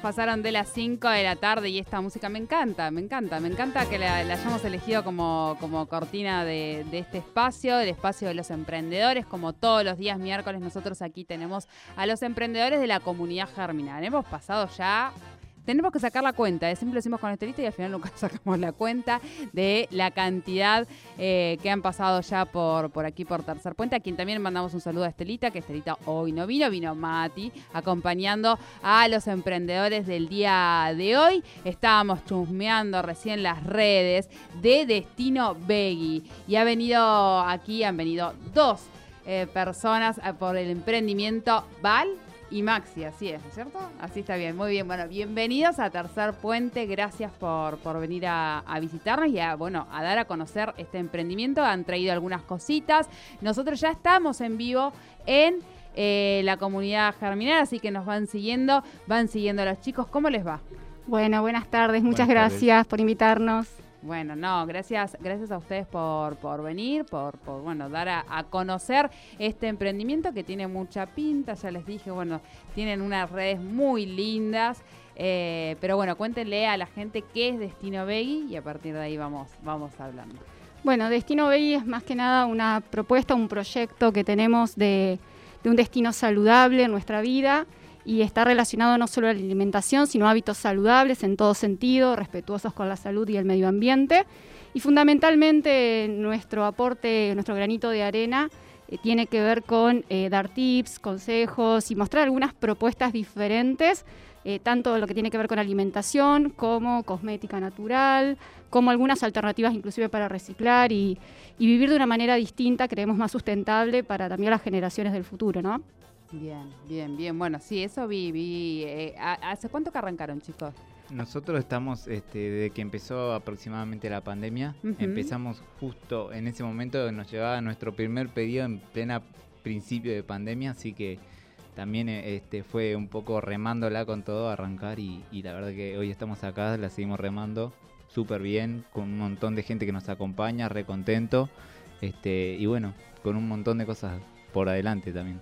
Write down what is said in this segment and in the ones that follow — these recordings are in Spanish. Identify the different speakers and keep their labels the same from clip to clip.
Speaker 1: Pasaron de las 5 de la tarde y esta música me encanta, me encanta, me encanta que la, hayamos elegido como, como cortina de, de este espacio, del espacio de los emprendedores. Como todos los días miércoles nosotros aquí tenemos a los emprendedores de la comunidad germinal. Hemos pasado ya tenemos que sacar la cuenta, siempre lo decimos con Estelita y al final nunca sacamos la cuenta de la cantidad eh, que han pasado ya por, por aquí, por Tercer Puente, a quien también mandamos un saludo a Estelita, que Estelita hoy no vino, vino Mati, acompañando a los emprendedores del día de hoy. Estábamos chusmeando recién las redes de Destino Veggie y ha venido aquí, han venido dos eh, personas eh, por el emprendimiento Val y Maxi, así es, ¿no es ¿cierto? Así está bien, muy bien. Bueno, bienvenidos a Tercer Puente, gracias por, por venir a, a visitarnos y a, bueno, a dar a conocer este emprendimiento. Han traído algunas cositas. Nosotros ya estamos en vivo en eh, la comunidad germinal, así que nos van siguiendo, van siguiendo a los chicos. ¿Cómo les va?
Speaker 2: Bueno, buenas tardes, muchas
Speaker 3: Buenas tardes.
Speaker 2: gracias por invitarnos.
Speaker 1: Bueno, no, gracias, gracias a ustedes por, por venir, por, por bueno, dar a, conocer este emprendimiento que tiene mucha pinta, ya les dije, bueno, tienen unas redes muy lindas, eh, pero bueno, cuéntenle a la gente qué es Destino Veggie y a partir de ahí vamos, vamos hablando.
Speaker 2: Bueno, Destino Veggie es más que nada una propuesta, un proyecto que tenemos de un destino saludable en nuestra vida y está relacionado no solo a la alimentación, sino a hábitos saludables en todo sentido, respetuosos con la salud y el medio ambiente. Y fundamentalmente nuestro aporte, nuestro granito de arena, eh, tiene que ver con eh, dar tips, consejos y mostrar algunas propuestas diferentes, eh, tanto lo que tiene que ver con alimentación como cosmética natural, como algunas alternativas inclusive para reciclar y, y vivir de una manera distinta, creemos más sustentable para también las generaciones del futuro, ¿no?
Speaker 1: Bien, bien, bien. Bueno, sí, eso vi, vi. eh, ¿a- ¿Hace cuánto que arrancaron, chicos?
Speaker 3: Nosotros estamos, este, desde que empezó aproximadamente la pandemia, empezamos justo en ese momento, nos llevaba nuestro primer pedido en plena principio de pandemia, así que también eh, este, fue un poco remándola con todo, arrancar y, y la verdad que hoy estamos acá, la seguimos remando súper bien, con un montón de gente que nos acompaña, re contento, este, y bueno, con un montón de cosas por adelante también.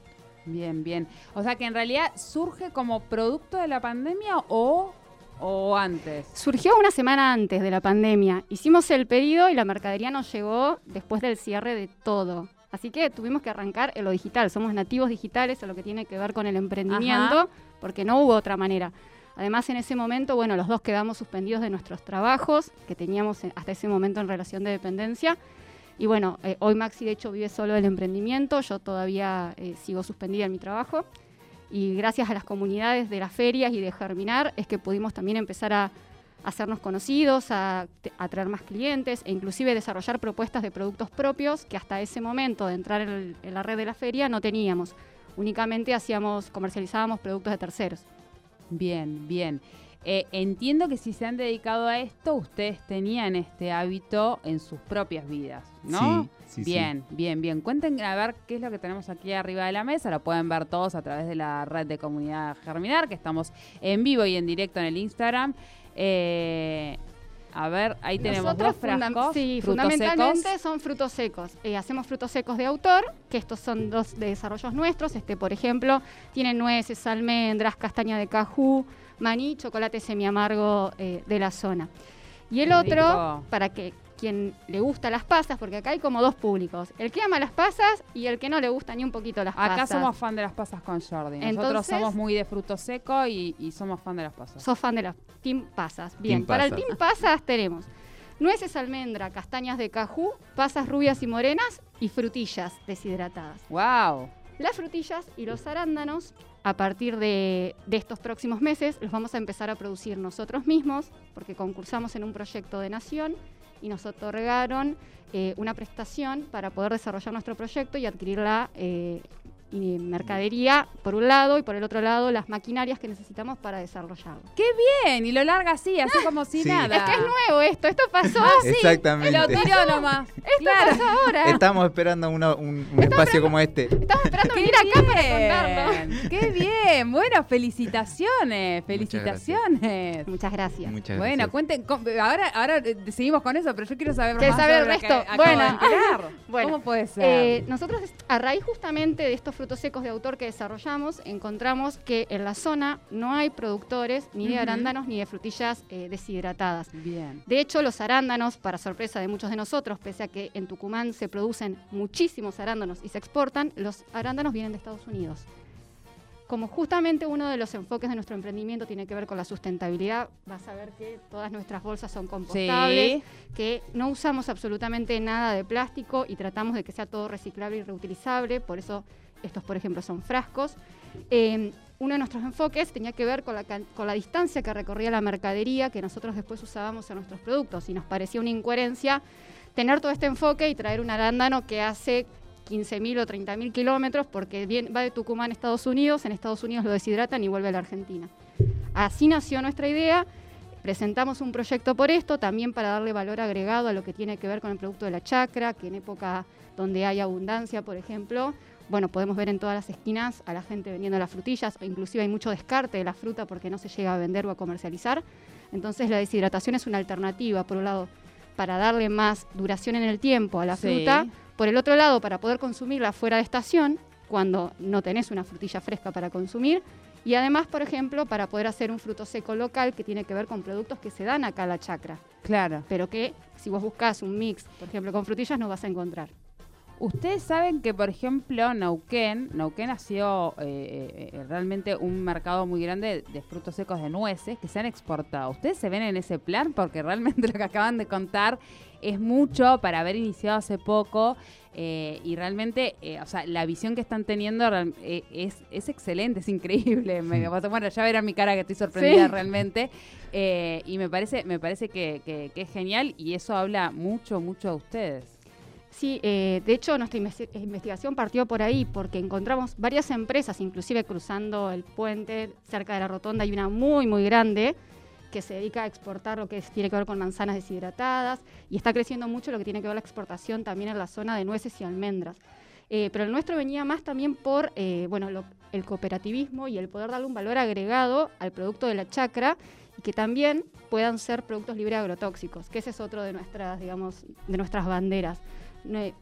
Speaker 1: Bien, bien. O sea que en realidad surge como producto de la pandemia o, o antes.
Speaker 2: Surgió una semana antes de la pandemia. Hicimos el pedido y la mercadería nos llegó después del cierre de todo. Así que tuvimos que arrancar en lo digital. Somos nativos digitales a lo que tiene que ver con el emprendimiento,
Speaker 1: Ajá.
Speaker 2: porque no hubo otra manera. Además, en ese momento, bueno, los dos quedamos suspendidos de nuestros trabajos que teníamos en- hasta ese momento en relación de dependencia. Y bueno, eh, hoy Maxi de hecho vive solo del emprendimiento, yo todavía eh, sigo suspendida en mi trabajo. Y gracias a las comunidades de las ferias y de Germinar es que pudimos también empezar a hacernos conocidos, a atraer más clientes e inclusive desarrollar propuestas de productos propios que hasta ese momento de entrar en, en la red de la feria no teníamos. Únicamente hacíamos, comercializábamos productos de terceros.
Speaker 1: Bien, bien. Eh, entiendo que si se han dedicado a esto, ustedes tenían este hábito en sus propias vidas, ¿no?
Speaker 3: Sí, sí, sí.
Speaker 1: bien, bien, bien. Cuenten a ver qué es lo que tenemos aquí arriba de la mesa. Lo pueden ver todos a través de la red de comunidad Germinar, que estamos en vivo y en directo en el Instagram. Eh, a ver, ahí tenemos dos
Speaker 2: funda-
Speaker 1: frascos.
Speaker 2: sí,
Speaker 1: frutos
Speaker 2: fundamentalmente
Speaker 1: secos.
Speaker 2: son frutos secos. Eh, hacemos frutos secos de autor, que estos son dos de desarrollos nuestros. Este, por ejemplo, tienen nueces, almendras, castaña de cajú, maní, chocolate semiamargo eh, de la zona. Y el
Speaker 1: Qué
Speaker 2: otro,
Speaker 1: rico.
Speaker 2: para que quien le gusta las pasas, porque acá hay como dos públicos, el que ama las pasas y el que no le gusta ni un poquito las
Speaker 1: Acá
Speaker 2: pasas.
Speaker 1: somos fan de las pasas con Jordi. Nosotros
Speaker 2: Entonces-
Speaker 1: somos muy de fruto seco y, y somos fan de las pasas.
Speaker 2: Sos fan de las Team Pasas. Bien,
Speaker 3: Team
Speaker 2: para el. Team Pasas tenemos nueces almendra, castañas de cajú, pasas rubias y morenas y frutillas deshidratadas.
Speaker 1: ¡Wow!
Speaker 2: Las frutillas y los arándanos, a partir de, estos próximos meses, los vamos a empezar a producir nosotros mismos, porque concursamos en un proyecto de nación y nos otorgaron eh, una prestación para poder desarrollar nuestro proyecto y adquirirla eh, y mercadería por un lado y por el otro lado las maquinarias que necesitamos para desarrollarlo.
Speaker 1: ¡Qué bien! Y lo larga así, así como si
Speaker 3: Sí.
Speaker 1: nada.
Speaker 2: Es que es nuevo esto, esto pasó
Speaker 1: Ah, sí.
Speaker 3: Exactamente.
Speaker 1: Lo tiró nomás.
Speaker 2: Esto
Speaker 1: claro.
Speaker 2: pasó ahora.
Speaker 3: Estamos esperando una- un, un espacio como este.
Speaker 2: Estamos esperando
Speaker 1: ¡Qué
Speaker 2: venir acá para contarlo.
Speaker 1: ¡Qué bien! Bueno, felicitaciones, felicitaciones.
Speaker 2: Muchas gracias.
Speaker 3: Muchas
Speaker 1: Bueno,
Speaker 3: gracias.
Speaker 1: cuenten, com- ahora, ahora eh, seguimos con eso, pero yo quiero saber
Speaker 2: ¿Querés
Speaker 1: más
Speaker 2: saber el resto? Bueno. Bueno,
Speaker 1: ¿Cómo puede ser?
Speaker 2: Eh, nosotros, a raíz justamente de estos frutos secos de autor que desarrollamos, encontramos que en la zona no hay productores ni de arándanos ni de frutillas eh, deshidratadas.
Speaker 1: bien.
Speaker 2: De hecho, los arándanos, para sorpresa de muchos de nosotros, pese a que en Tucumán se producen muchísimos arándanos y se exportan, los arándanos vienen de Estados Unidos. Como justamente uno de los enfoques de nuestro emprendimiento tiene que ver con la sustentabilidad, vas a ver que todas nuestras bolsas son compostables,
Speaker 1: Sí.
Speaker 2: que no usamos absolutamente nada de plástico y tratamos de que sea todo reciclable y reutilizable, por eso estos, por ejemplo, son frascos. Eh, uno de nuestros enfoques tenía que ver con la, con la distancia que recorría la mercadería que nosotros después usábamos en nuestros productos y nos parecía una incoherencia tener todo este enfoque y traer un arándano que hace 15.000 o 30.000 kilómetros porque va de Tucumán a Estados Unidos, en Estados Unidos lo deshidratan y vuelve a la Argentina. Así nació nuestra idea. Presentamos un proyecto por esto, también para darle valor agregado a lo que tiene que ver con el producto de la chacra, que en época donde hay abundancia, por ejemplo, bueno, podemos ver en todas las esquinas a la gente vendiendo las frutillas, o inclusive hay mucho descarte de la fruta porque no se llega a vender o a comercializar. Entonces la deshidratación es una alternativa, por un lado, para darle más duración en el tiempo a la
Speaker 1: Sí.
Speaker 2: fruta, por el otro lado, para poder consumirla fuera de estación, cuando no tenés una frutilla fresca para consumir, y además, por ejemplo, para poder hacer un fruto seco local que tiene que ver con productos que se dan acá a la chacra,
Speaker 1: Claro.
Speaker 2: pero que si vos buscas un mix, por ejemplo, con frutillas, no vas a encontrar.
Speaker 1: Ustedes saben que, por ejemplo, Neuquén ha sido eh, eh, realmente un mercado muy grande de frutos secos de nueces que se han exportado. ¿Ustedes se ven en ese plan? Porque realmente lo que acaban de contar es mucho para haber iniciado hace poco eh, y realmente, eh, o sea, la visión que están teniendo eh, es, es excelente, es increíble. Me- bueno, ya verán mi cara que estoy sorprendida
Speaker 2: Sí.
Speaker 1: realmente eh, y me parece, me parece que, que- que es genial y eso habla mucho, mucho de ustedes.
Speaker 2: Sí, eh, de hecho nuestra investi- investigación partió por ahí porque encontramos varias empresas, inclusive cruzando el puente cerca de la rotonda hay una muy muy grande que se dedica a exportar lo que tiene que ver con manzanas deshidratadas y está creciendo mucho lo que tiene que ver la exportación también en la zona de nueces y almendras. Eh, pero el nuestro venía más también por eh, bueno, el cooperativismo y el poder darle un valor agregado al producto de la chacra y que también puedan ser productos libres de agrotóxicos, que ese es otro de nuestras, digamos, de nuestras banderas.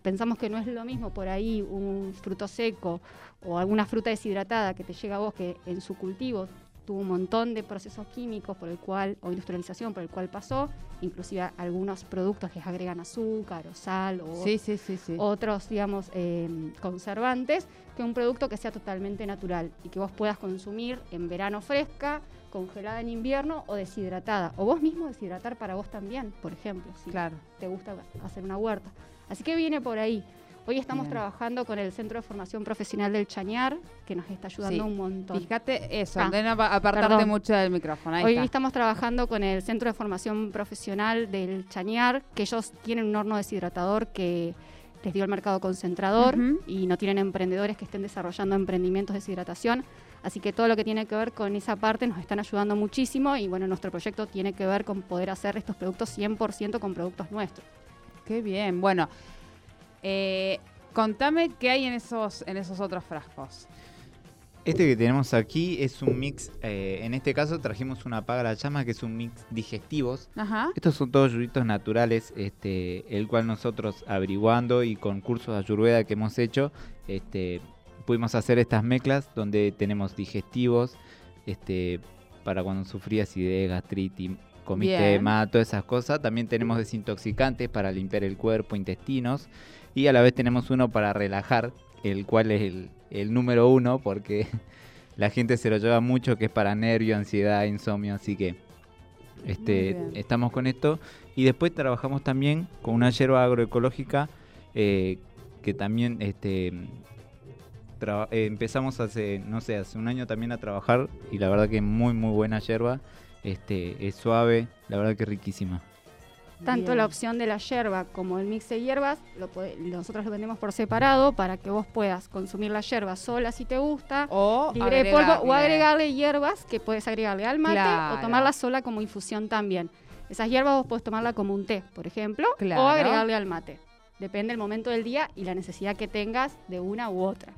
Speaker 2: Pensamos que no es lo mismo por ahí un fruto seco o alguna fruta deshidratada que te llega a vos que en su cultivo tuvo un montón de procesos químicos por el cual o industrialización por el cual pasó, inclusive algunos productos que agregan azúcar o sal o
Speaker 1: Sí, sí, sí, sí.
Speaker 2: otros, digamos, eh, conservantes, que un producto que sea totalmente natural y que vos puedas consumir en verano fresca, congelada en invierno o deshidratada. O vos mismo deshidratar para vos también, por ejemplo, si
Speaker 1: Claro.
Speaker 2: te gusta hacer una huerta. Así que viene por ahí. Hoy estamos
Speaker 1: Bien.
Speaker 2: trabajando con el Centro de Formación Profesional del Chañar, que nos está ayudando
Speaker 1: Sí.
Speaker 2: un montón.
Speaker 1: Fíjate eso,
Speaker 2: Ah,
Speaker 1: no apartarte
Speaker 2: perdón.
Speaker 1: mucho del micrófono. Ahí
Speaker 2: Hoy
Speaker 1: está.
Speaker 2: estamos trabajando con el Centro de Formación Profesional del Chañar, que ellos tienen un horno deshidratador que les dio el mercado concentrador y no tienen emprendedores que estén desarrollando emprendimientos de deshidratación. Así que todo lo que tiene que ver con esa parte nos están ayudando muchísimo y bueno, nuestro proyecto tiene que ver con poder hacer estos productos 100% con productos nuestros.
Speaker 1: Qué bien. Bueno, eh, contame qué hay en esos, en esos otros frascos.
Speaker 3: Este que tenemos aquí es un mix, eh, en este caso trajimos una paga a la llama que es un mix digestivos.
Speaker 1: Ajá.
Speaker 3: Estos son todos yuyitos naturales, este, el cual nosotros averiguando y con cursos de ayurveda que hemos hecho, este, pudimos hacer estas mezclas donde tenemos digestivos, este, para cuando sufría acidez, gastritis, comiste más, todas esas cosas. También tenemos desintoxicantes para limpiar el cuerpo, intestinos, y a la vez tenemos uno para relajar, el cual es el, el número uno porque la gente se lo lleva mucho, que es para nervio, ansiedad, insomnio, así que este, estamos con esto. Y después trabajamos también con una hierba agroecológica eh, que también este, eh, empezamos hace, no sé, hace un año también a trabajar y la verdad que es muy, muy buena hierba. Este, es suave, la verdad que es riquísima.
Speaker 2: Tanto
Speaker 1: Bien.
Speaker 2: la opción de la yerba como el mix de hierbas, lo nosotros lo vendemos por separado para que vos puedas consumir la yerba sola si te gusta,
Speaker 1: O
Speaker 2: libre de polvo, o
Speaker 1: agregarle.
Speaker 2: agregarle hierbas que puedes agregarle al mate
Speaker 1: Claro.
Speaker 2: o tomarla sola como infusión también. Esas hierbas vos podés tomarla como un té, por ejemplo,
Speaker 1: Claro.
Speaker 2: o agregarle al mate. Depende del momento del día y la necesidad que tengas de una u otra.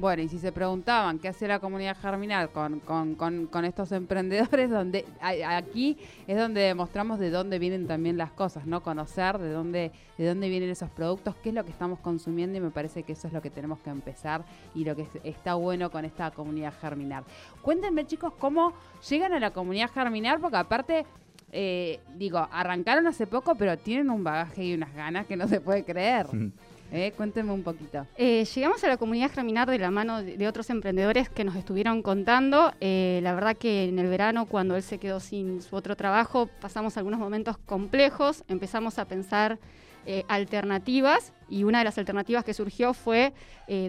Speaker 1: Bueno, y si se preguntaban qué hacía la comunidad germinal con, con, con, con estos emprendedores, donde aquí es donde demostramos de dónde vienen también las cosas, ¿no? Conocer de dónde, de dónde vienen esos productos, qué es lo que estamos consumiendo y me parece que eso es lo que tenemos que empezar y lo que es- está bueno con esta comunidad germinal. Cuéntenme, chicos, cómo llegan a la comunidad germinal, porque aparte... eh, digo, arrancaron hace poco, pero tienen un bagaje y unas ganas que no se puede creer. Eh, cuéntenme un poquito.
Speaker 2: Eh, llegamos a la comunidad Germinar de la mano de, de otros emprendedores que nos estuvieron contando. Eh, la verdad que en el verano, cuando él se quedó sin su otro trabajo, pasamos algunos momentos complejos, empezamos a pensar eh, alternativas y una de las alternativas que surgió fue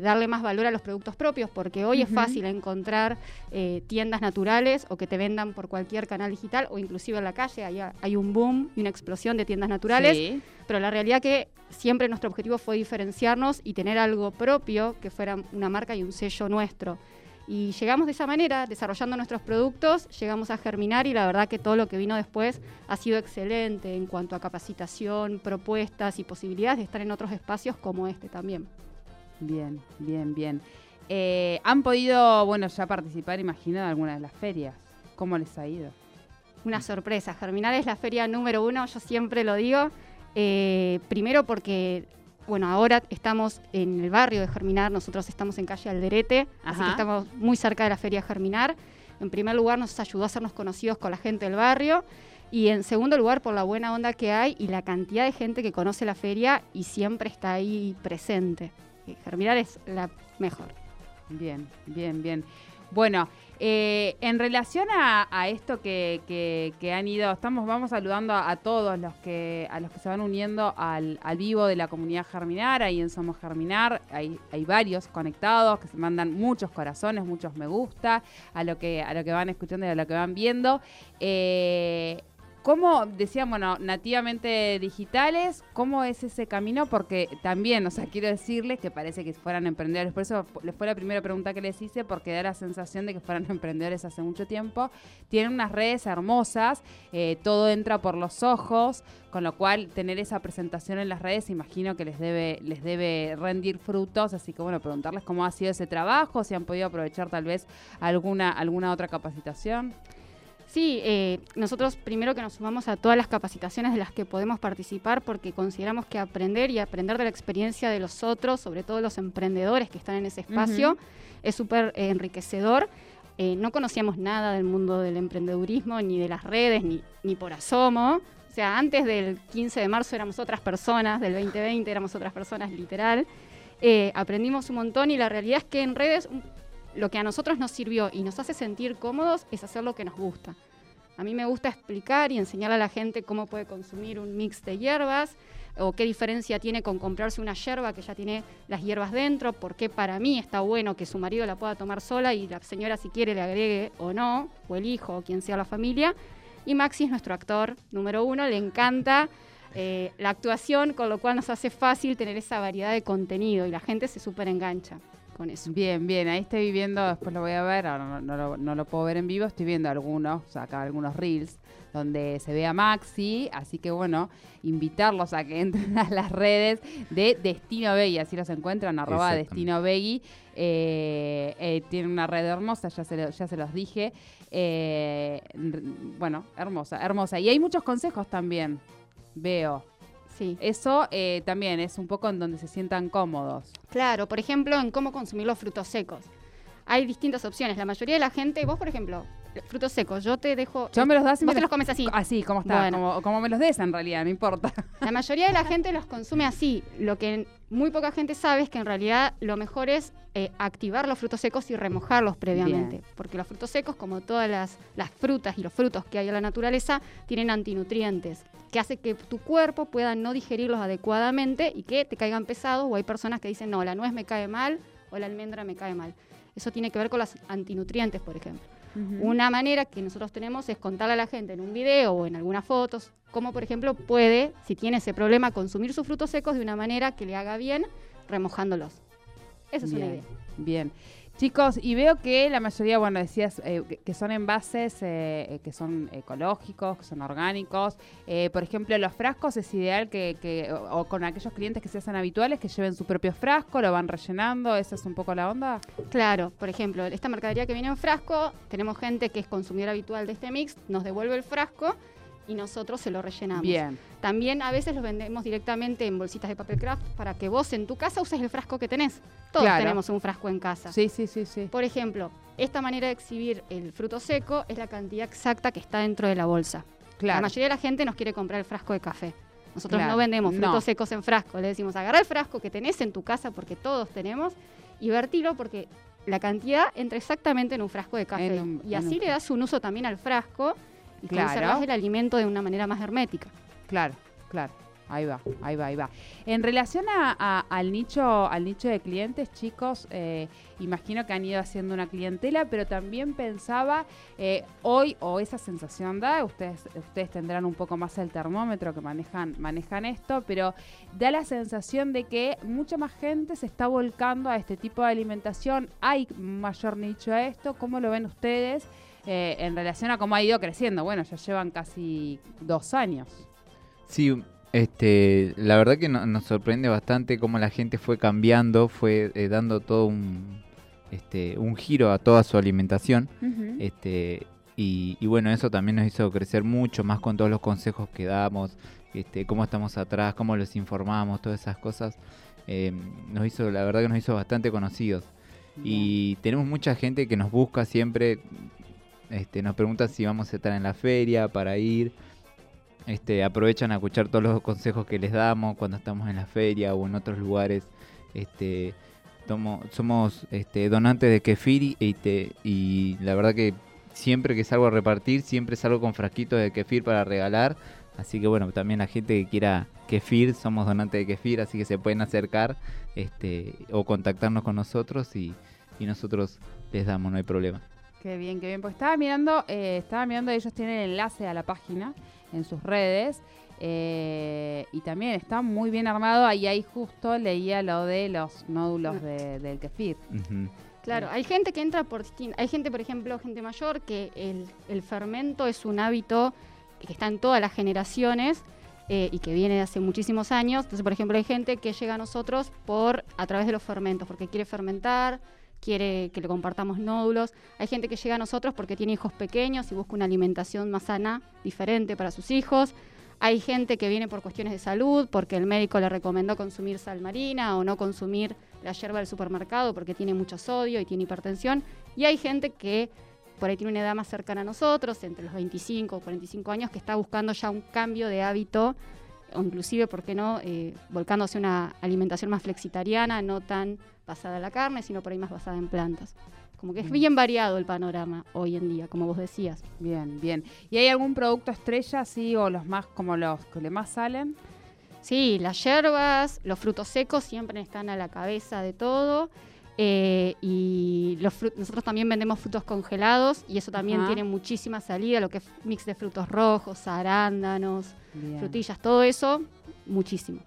Speaker 2: darle más valor a los productos propios, porque hoy es fácil encontrar tiendas naturales o que te vendan por cualquier canal digital o inclusive en la calle. Hay, hay un boom y una explosión de tiendas naturales
Speaker 1: Sí.
Speaker 2: pero la realidad que siempre nuestro objetivo fue diferenciarnos y tener algo propio que fuera una marca y un sello nuestro. Y llegamos de esa manera, desarrollando nuestros productos, llegamos a germinar y la verdad que todo lo que vino después ha sido excelente en cuanto a capacitación, propuestas y posibilidades de estar en otros espacios como este también.
Speaker 1: Bien, bien, bien. Eh, ¿Han podido, bueno, ya participar, imagino, de alguna de las ferias? ¿Cómo les ha ido?
Speaker 2: Una sorpresa, Germinar es la feria número uno, yo siempre lo digo, eh, primero porque, bueno, ahora estamos en el barrio de Germinar, nosotros estamos en calle Alderete, así que estamos muy cerca de la feria Germinar. En primer lugar nos ayudó a hacernos conocidos con la gente del barrio y en segundo lugar por la buena onda que hay y la cantidad de gente que conoce la feria y siempre está ahí presente. Eh, Germinar es la mejor.
Speaker 1: Bien, bien, bien. Bueno, eh, en relación a, esto que, que- que han ido, estamos, vamos saludando a, todos los que, a los que se van uniendo al, al vivo de la comunidad Germinar, ahí en Somos Germinar, hay, hay varios conectados que se mandan muchos corazones, muchos me gusta a lo que, a lo que van escuchando y a lo que van viendo. Eh, ¿Cómo, decían, bueno, nativamente digitales, cómo es ese camino? Porque también, o sea, quiero decirles que parece que fueran emprendedores. Por eso les fue la primera pregunta que les hice, porque da la sensación de que fueran emprendedores hace mucho tiempo. Tienen unas redes hermosas, eh, todo entra por los ojos, con lo cual tener esa presentación en las redes, imagino que les debe, les debe rendir frutos. Así que, bueno, preguntarles cómo ha sido ese trabajo, si han podido aprovechar tal vez alguna, alguna otra capacitación.
Speaker 2: Sí, eh, nosotros primero que nos sumamos a todas las capacitaciones de las que podemos participar porque consideramos que aprender y aprender de la experiencia de los otros, sobre todo los emprendedores que están en ese espacio, es súper eh, enriquecedor. Eh, no conocíamos nada del mundo del emprendedurismo, ni de las redes, ni, ni por asomo. O sea, antes del 15 de marzo éramos otras personas, del 2020 éramos otras personas, literal. Eh, aprendimos un montón y la realidad es que en redes lo que a nosotros nos sirvió y nos hace sentir cómodos es hacer lo que nos gusta. A mí me gusta explicar y enseñar a la gente cómo puede consumir un mix de hierbas o qué diferencia tiene con comprarse una hierba que ya tiene las hierbas dentro, por qué para mí está bueno que su marido la pueda tomar sola y la señora si quiere le agregue o no, o el hijo o quien sea la familia. Y Maxi es nuestro actor número uno, le encanta eh, la actuación, con lo cual nos hace fácil tener esa variedad de contenido y la gente se súper engancha con eso.
Speaker 1: Bien, bien, ahí estoy viendo, después lo voy a ver, ahora no, no lo, no lo puedo ver en vivo, estoy viendo algunos, o sea, acá algunos reels donde se ve a Maxi, así que bueno, invitarlos a que entren a las redes de Destino Begui, así los encuentran, arroba. Destino Begui, eh, eh, tiene una red hermosa, ya se, lo- ya se los dije, eh, bueno, hermosa, hermosa, y hay muchos consejos también, veo,
Speaker 2: Sí.
Speaker 1: eso eh, también es un poco en donde se sientan cómodos.
Speaker 2: Claro, por ejemplo, en cómo consumir los frutos secos. Hay distintas opciones. La mayoría de la gente, vos, por ejemplo, frutos secos, yo te dejo.
Speaker 1: Yo me los das y
Speaker 2: vos
Speaker 1: me
Speaker 2: te
Speaker 1: los-
Speaker 2: comes así.
Speaker 1: Así, como está,
Speaker 2: Bueno.
Speaker 1: como, como me los des en realidad, no importa.
Speaker 2: La mayoría de la gente los consume así. Lo que muy poca gente sabe es que en realidad lo mejor es eh, activar los frutos secos y remojarlos previamente.
Speaker 1: Bien.
Speaker 2: Porque los frutos secos, como todas las, las frutas y los frutos que hay en la naturaleza, tienen antinutrientes que hace que tu cuerpo pueda no digerirlos adecuadamente y que te caigan pesados. O hay personas que dicen, no, la nuez me cae mal o la almendra me cae mal. Eso tiene que ver con los antinutrientes, por ejemplo. Una manera que nosotros tenemos es contarle a la gente en un video o en algunas fotos cómo, por ejemplo, puede, si tiene ese problema, consumir sus frutos secos de una manera que le haga bien remojándolos. Esa es una idea.
Speaker 1: Bien. Chicos, y veo que la mayoría, bueno, decías eh, que- son envases eh, eh, que son ecológicos, que son orgánicos. Por ejemplo, los frascos es ideal que, que- o, o con aquellos clientes que se hacen habituales, que lleven su propio frasco, lo van rellenando. ¿Esa es un poco la onda?
Speaker 2: Claro, por ejemplo, esta mercadería que viene en frasco, tenemos gente que es consumidor habitual de este mix, nos devuelve el frasco y nosotros se lo rellenamos.
Speaker 1: Bien.
Speaker 2: También a veces los vendemos directamente en bolsitas de papel craft para que vos en tu casa uses el frasco que tenés. Todos
Speaker 1: Claro.
Speaker 2: tenemos un frasco en casa.
Speaker 1: Sí, sí, sí, sí.
Speaker 2: Por ejemplo, esta manera de exhibir el fruto seco es la cantidad exacta que está dentro de la bolsa. La mayoría de la gente nos quiere comprar el frasco de café. Nosotros
Speaker 1: Claro,
Speaker 2: no vendemos frutos
Speaker 1: no.
Speaker 2: secos en frasco. Le decimos, agarra el frasco que tenés en tu casa, porque todos tenemos, y vertilo porque la cantidad entra exactamente en un frasco de café.
Speaker 1: Un-
Speaker 2: y así le das un uso también al frasco y
Speaker 1: Claro.
Speaker 2: conservas el alimento de una manera más hermética.
Speaker 1: Claro, claro. Ahí va, ahí va, ahí va. En relación a- a- al nicho, al nicho de clientes, chicos, eh, imagino que han ido haciendo una clientela, pero también pensaba eh, hoy o esa sensación da, ustedes, ustedes tendrán un poco más el termómetro que manejan, manejan esto, pero da la sensación de que mucha más gente se está volcando a este tipo de alimentación. Hay mayor nicho a esto. ¿Cómo lo ven ustedes eh, en relación a cómo ha ido creciendo? Bueno, ya llevan casi dos años.
Speaker 3: Sí, este, la verdad que no- nos sorprende bastante cómo la gente fue cambiando, fue eh, dando todo un, este, un giro a toda su alimentación. Este, y, y bueno, eso también nos hizo crecer mucho, más con todos los consejos que damos, este, cómo estamos atrás, cómo los informamos, todas esas cosas. eh, nos hizo, la verdad que nos hizo bastante conocidos. Y tenemos mucha gente que nos busca siempre, este, nos pregunta si vamos a estar en la feria para ir. Este, aprovechan a escuchar todos los consejos que les damos cuando estamos en la feria o en otros lugares. Este, tomo- somos este, donantes de kefir y, te- y la verdad que siempre que salgo a repartir, siempre salgo con frasquitos de kefir para regalar. Así que bueno, también la gente que quiera kefir, somos donantes de kefir, así que se pueden acercar este, o contactarnos con nosotros y nosotros les damos, no hay problema.
Speaker 1: Qué bien, qué bien. Porque estaba mirando, eh, estaba mirando, ellos tienen el enlace a la página en sus redes. eh, y también está muy bien armado. Ahí ahí justo leía lo de los nódulos de- del kefir.
Speaker 3: Ujú.
Speaker 2: Claro, hay gente que entra por distin- Hay gente, por ejemplo, gente mayor, que el, el fermento es un hábito que está en todas las generaciones eh, y que viene de hace muchísimos años. Entonces, por ejemplo, hay gente que llega a nosotros por a través de los fermentos, porque quiere fermentar, quiere que le compartamos nódulos. Hay gente que llega a nosotros porque tiene hijos pequeños y busca una alimentación más sana, diferente para sus hijos. Hay gente que viene por cuestiones de salud, porque el médico le recomendó consumir sal marina o no consumir la yerba del supermercado porque tiene mucho sodio y tiene hipertensión. Y hay gente que por ahí tiene una edad más cercana a nosotros, entre los 25 o 45 años, que está buscando ya un cambio de hábito, o inclusive, ¿por qué no?, eh, volcándose a una alimentación más flexitariana, no tan basada en la carne, sino por ahí más basada en plantas. Como que es
Speaker 1: Mm.
Speaker 2: bien variado el panorama hoy en día, como vos decías.
Speaker 1: Bien, bien. ¿Y hay algún producto estrella, sí, o los más, como los que le más salen?
Speaker 2: Sí, las hierbas, los frutos secos siempre están a la cabeza de todo. Eh, y los nosotros también vendemos frutos congelados y eso también
Speaker 1: Ajá.
Speaker 2: tiene muchísima salida, lo que es mix de frutos rojos, arándanos,
Speaker 1: Bien,
Speaker 2: frutillas, todo eso, muchísimo.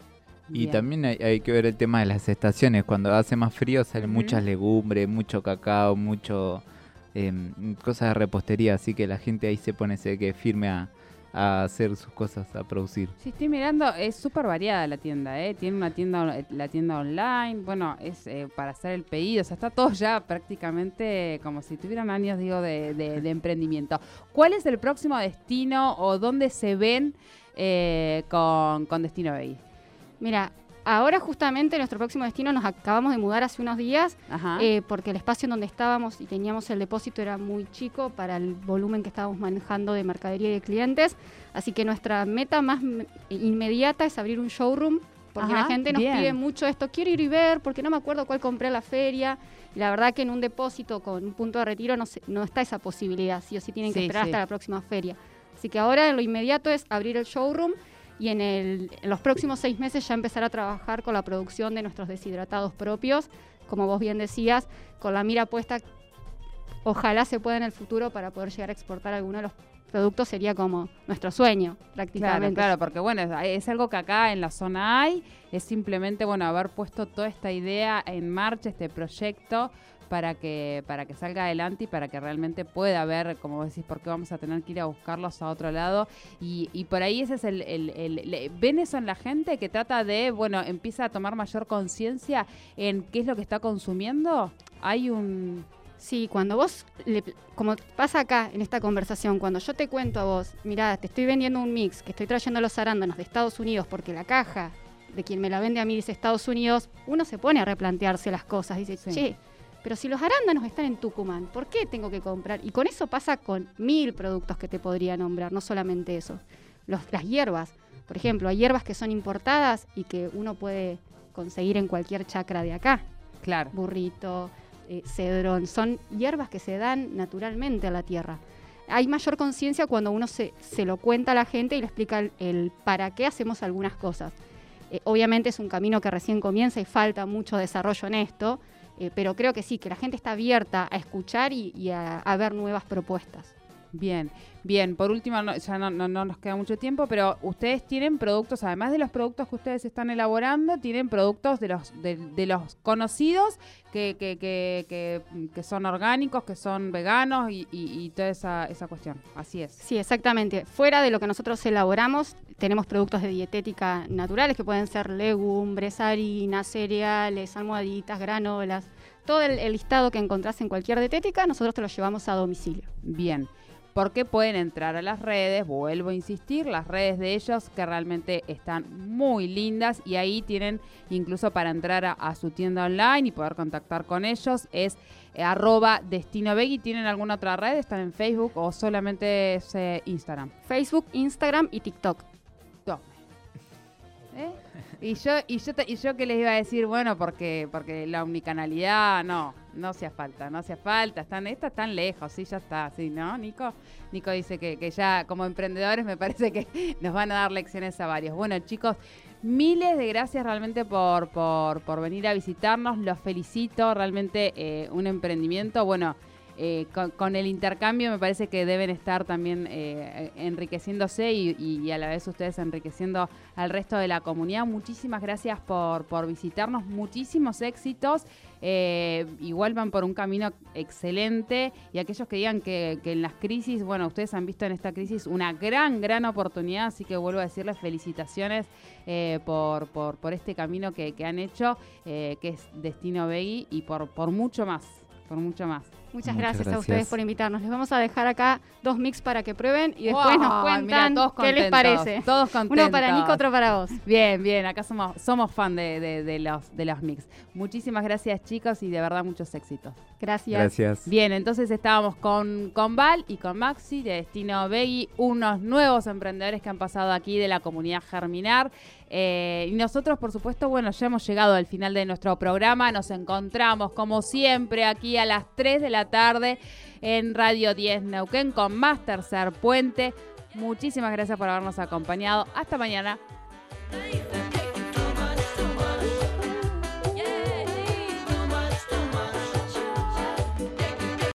Speaker 3: Y
Speaker 1: bien.
Speaker 3: también hay, hay que ver el tema de las estaciones. Cuando hace más frío salen muchas legumbres, mucho cacao, mucho em, cosas de repostería. Así que la gente ahí se pone ese que firme a, a hacer sus cosas, a producir.
Speaker 1: Sí, estoy mirando, es súper variada la tienda, ¿eh? Tiene una tienda, la tienda online, bueno, es eh, para hacer el pedido, o sea, está todo ya prácticamente como si tuvieran años, digo, de, de- de emprendimiento. ¿Cuál es el próximo destino o dónde se ven eh, con, con Destino Bay?
Speaker 2: Mira, ahora justamente nuestro próximo destino nos acabamos de mudar hace unos días eh, porque el espacio en donde estábamos y teníamos el depósito era muy chico para el volumen que estábamos manejando de mercadería y de clientes. Así que nuestra meta más inmediata es abrir un showroom. Porque
Speaker 1: Ajá,
Speaker 2: la gente nos
Speaker 1: bien.
Speaker 2: pide mucho esto, quiero ir y ver, porque no me acuerdo cuál compré a la feria. Y la verdad que en un depósito con un punto de retiro no, se- no está esa posibilidad, sí o sí tienen que
Speaker 1: Sí,
Speaker 2: esperar
Speaker 1: sí.
Speaker 2: hasta la próxima feria. Así que ahora lo inmediato es abrir el showroom y en, el- en los próximos seis meses ya empezar a trabajar con la producción de nuestros deshidratados propios, como vos bien decías, con la mira puesta ojalá se pueda en el futuro para poder llegar a exportar algunos de los productos sería como nuestro sueño prácticamente.
Speaker 1: Claro, claro, porque bueno, es, algo que acá en la zona hay, es simplemente bueno haber puesto toda esta idea en marcha, este proyecto para que para que salga adelante y para que realmente pueda haber, como decís, porque vamos a tener que ir a buscarlos a otro lado. Y, y por ahí ese es el, el, ¿Ven eso en la gente que trata de, bueno, empieza a tomar mayor conciencia en qué es lo que está consumiendo? Hay un...
Speaker 2: Sí, cuando vos, como pasa acá en esta conversación, cuando yo te cuento a vos, mira, te estoy vendiendo un mix, que estoy trayendo los arándanos de Estados Unidos porque la caja de quien me la vende a mí dice Estados Unidos, uno se pone a replantearse las cosas, dice, che, pero si los arándanos están en Tucumán, ¿por qué tengo que comprar? Y con eso pasa con mil productos que te podría nombrar, no solamente eso. las hierbas, por ejemplo, hay hierbas que son importadas y que uno puede conseguir en cualquier chacra de acá.
Speaker 1: Claro.
Speaker 2: Burrito, eh, cedrón, son hierbas que se dan naturalmente a la tierra. Hay mayor conciencia cuando uno se, se, lo cuenta a la gente y le explica el, para qué hacemos algunas cosas. Eh, obviamente es un camino que recién comienza y falta mucho desarrollo en esto, pero creo que sí, que la gente está abierta a escuchar y, a ver nuevas propuestas.
Speaker 1: Bien, bien. Por último, ya no, no, nos queda mucho tiempo, pero ustedes tienen productos, además de los productos que ustedes están elaborando, tienen productos de los de, los conocidos que, que, que, que, son orgánicos, que son veganos y, y, toda esa, esa cuestión. Así es.
Speaker 2: Sí, exactamente. Fuera de lo que nosotros elaboramos, tenemos productos de dietética naturales que pueden ser legumbres, harinas, cereales, almohaditas, granolas. Todo el, el listado que encontrás en cualquier dietética, nosotros te lo llevamos a domicilio.
Speaker 1: Bien porque pueden entrar a las redes, vuelvo a insistir, las redes de ellos que realmente están muy lindas y ahí tienen incluso para entrar a, su tienda online y poder contactar con ellos es eh, arroba destino ¿Tienen alguna otra red? ¿Están en Facebook o solamente es eh, Instagram?
Speaker 2: Facebook, Instagram y TikTok.
Speaker 1: ¿Eh? Y yo, y yo, y yo que les iba a decir, bueno, porque, porque la omnicanalidad, no, no hacía falta, no hacía falta, están, está tan lejos, sí, ya está, sí, ¿no, Nico? Nico dice que, que ya como emprendedores me parece que nos van a dar lecciones a varios. Bueno, chicos, miles de gracias realmente por, por, por venir a visitarnos, los felicito, realmente eh, un emprendimiento, bueno, eh, con, el intercambio me parece que deben estar también eh, enriqueciéndose y, a la vez ustedes enriqueciendo al resto de la comunidad. Muchísimas gracias por, visitarnos, muchísimos éxitos. Eh, igual van por un camino excelente y aquellos que digan que, en las crisis, bueno, ustedes han visto en esta crisis una gran, gran oportunidad, así que vuelvo a decirles felicitaciones por, por, este camino que, han hecho, que es Destino Begui y por mucho más, por mucho más.
Speaker 2: Muchas, gracias, a ustedes por invitarnos. Les vamos a dejar acá dos mix para que prueben y después nos cuentan qué les parece.
Speaker 1: Todos contentos.
Speaker 2: Uno para Nico, otro para vos.
Speaker 1: Bien, bien. Acá somos, somos fan de, los, de los mix. Muchísimas gracias, chicos, y de verdad muchos éxitos.
Speaker 2: Gracias.
Speaker 3: Gracias.
Speaker 1: Bien, entonces estábamos con, con Val y con Maxi de Destino Begui, unos nuevos emprendedores que han pasado aquí de la comunidad Germinar. Eh, y nosotros, por supuesto, bueno, ya hemos llegado al final de nuestro programa. Nos encontramos, como siempre, aquí a las 3 de la tarde en Radio 10 Neuquén con más Tercer Puente. Muchísimas gracias por habernos acompañado. Hasta mañana.